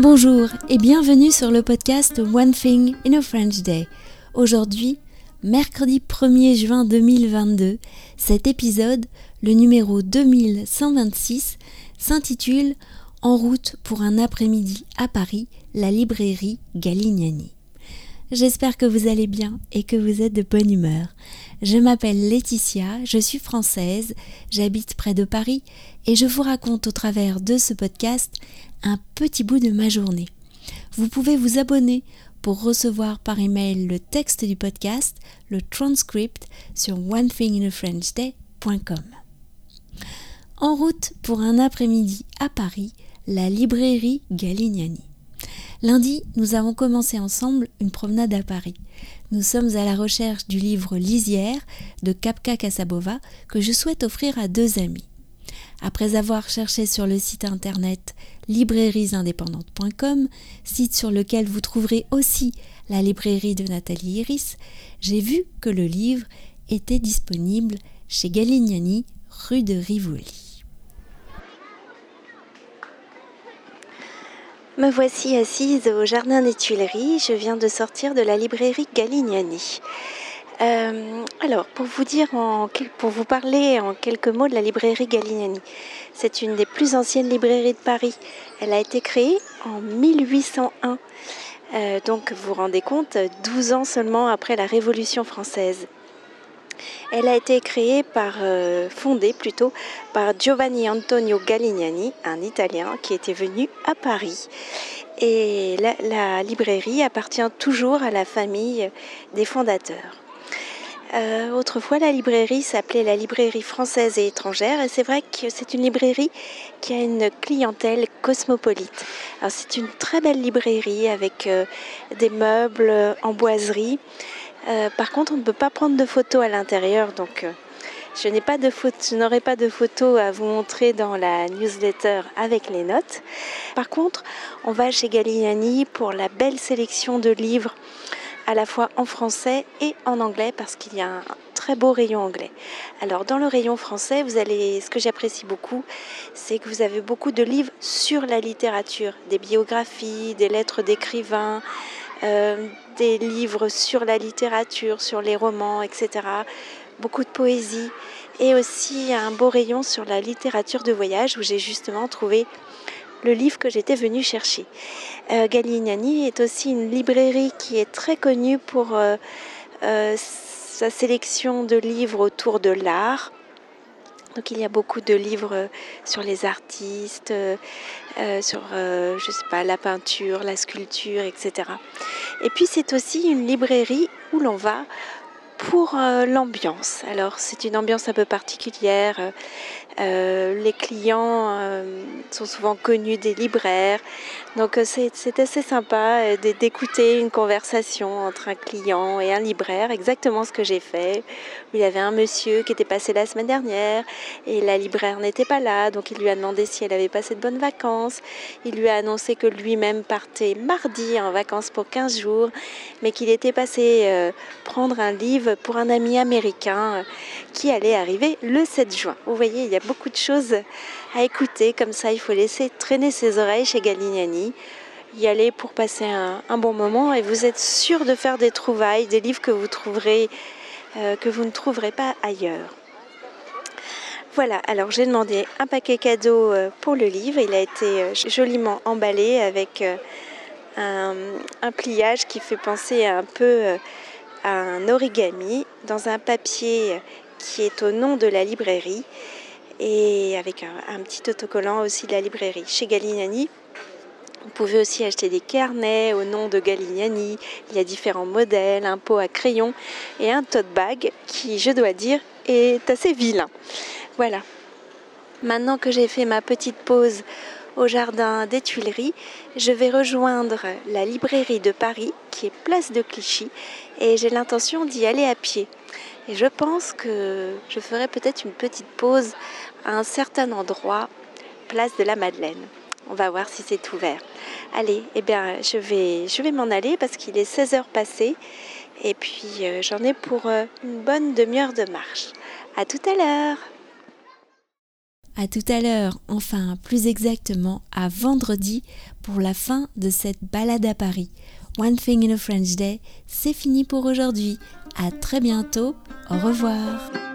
Bonjour et bienvenue sur le podcast One Thing in a French Day. Aujourd'hui, mercredi 1er juin 2022, cet épisode, le numéro 2126, s'intitule En route pour un après-midi à Paris, la librairie Galignani. J'espère que vous allez bien et que vous êtes de bonne humeur. Je m'appelle Laetitia, je suis française, j'habite près de Paris et je vous raconte au travers de ce podcast un petit bout de ma journée. Vous pouvez vous abonner pour recevoir par email le texte du podcast, le transcript sur onethinginafrenchday.com. En route pour un après-midi à Paris, la librairie Galignani. Lundi, nous avons commencé ensemble une promenade à Paris. Nous sommes à la recherche du livre Lisière de Kapka Kasabova que je souhaite offrir à deux amis. Après avoir cherché sur le site internet librairiesindépendantes.com, site sur lequel vous trouverez aussi la librairie de Nathalie Iris, j'ai vu que le livre était disponible chez Galignani, rue de Rivoli. Me voici assise au jardin des Tuileries. Je viens de sortir de la librairie Galignani. Euh, alors, pour vous dire, pour vous parler en quelques mots de la librairie Galignani, c'est une des plus anciennes librairies de Paris. Elle a été créée en 1801. Euh, donc, vous vous rendez compte, 12 ans seulement après la Révolution française. Elle a été créée par, euh, fondée plutôt par Giovanni Antonio Galignani, un Italien qui était venu à Paris. Et la, librairie appartient toujours à la famille des fondateurs. Euh, autrefois, la librairie s'appelait la librairie française et étrangère, et c'est vrai que c'est une librairie qui a une clientèle cosmopolite. c'est une très belle librairie avec euh, des meubles en boiserie, euh, par contre, on ne peut pas prendre de photos à l'intérieur, donc euh, je n'aurai pas de photos à vous montrer dans la newsletter avec les notes. Par contre, on va chez Galignani pour la belle sélection de livres à la fois en français et en anglais parce qu'il y a un très beau rayon anglais. Alors dans le rayon français, vous allez ce que j'apprécie beaucoup, c'est que vous avez beaucoup de livres sur la littérature, des biographies, des lettres d'écrivains, euh, des livres sur la littérature, sur les romans, etc. Beaucoup de poésie et aussi un beau rayon sur la littérature de voyage où j'ai justement trouvé le livre que j'étais venue chercher. Euh, Galignani est aussi une librairie qui est très connue pour euh, euh, sa sélection de livres autour de l'art, donc il y a beaucoup de livres sur les artistes, euh, sur je sais pas la peinture, la sculpture, etc. Et puis c'est aussi une librairie où l'on va pour l'ambiance. Alors c'est une ambiance un peu particulière. Euh, les clients euh, sont souvent connus des libraires. Donc euh, c'est assez sympa d'écouter une conversation entre un client et un libraire, exactement ce que j'ai fait. Il y avait un monsieur qui était passé la semaine dernière et la libraire n'était pas là, donc il lui a demandé si elle avait passé de bonnes vacances. Il lui a annoncé que lui-même partait mardi en vacances pour 15 jours, mais qu'il était passé prendre un livre pour un ami américain qui allait arriver le 7 juin. Vous voyez, il y a beaucoup de choses à écouter. Comme ça, il faut laisser traîner ses oreilles chez Galignani, y aller pour passer un, bon moment et vous êtes sûr de faire des trouvailles, des livres que vous trouverez, euh, que vous ne trouverez pas ailleurs. Voilà, alors j'ai demandé un paquet cadeau euh, pour le livre. Il a été euh, joliment emballé avec un, pliage qui fait penser un peu un origami dans un papier qui est au nom de la librairie et avec un, petit autocollant aussi de la librairie. Chez Galignani, vous pouvez aussi acheter des carnets au nom de Galignani. Il y a différents modèles, un pot à crayon et un tote bag qui, je dois dire, est assez vilain. Voilà. Maintenant que j'ai fait ma petite pause au jardin des Tuileries, je vais rejoindre la librairie de Paris qui est place de Clichy et j'ai l'intention d'y aller à pied. Et je pense que je ferai peut-être une petite pause à un certain endroit, place de la Madeleine. On va voir si c'est ouvert. Allez, eh bien, je vais, je vais m'en aller parce qu'il est 16 heures passées et puis euh, j'en ai pour euh, une bonne demi-heure de marche. À tout à l'heure. À tout à l'heure, enfin plus exactement à vendredi pour la fin de cette balade à Paris. One Thing in a French Day, c'est fini pour aujourd'hui. À très bientôt. Au revoir.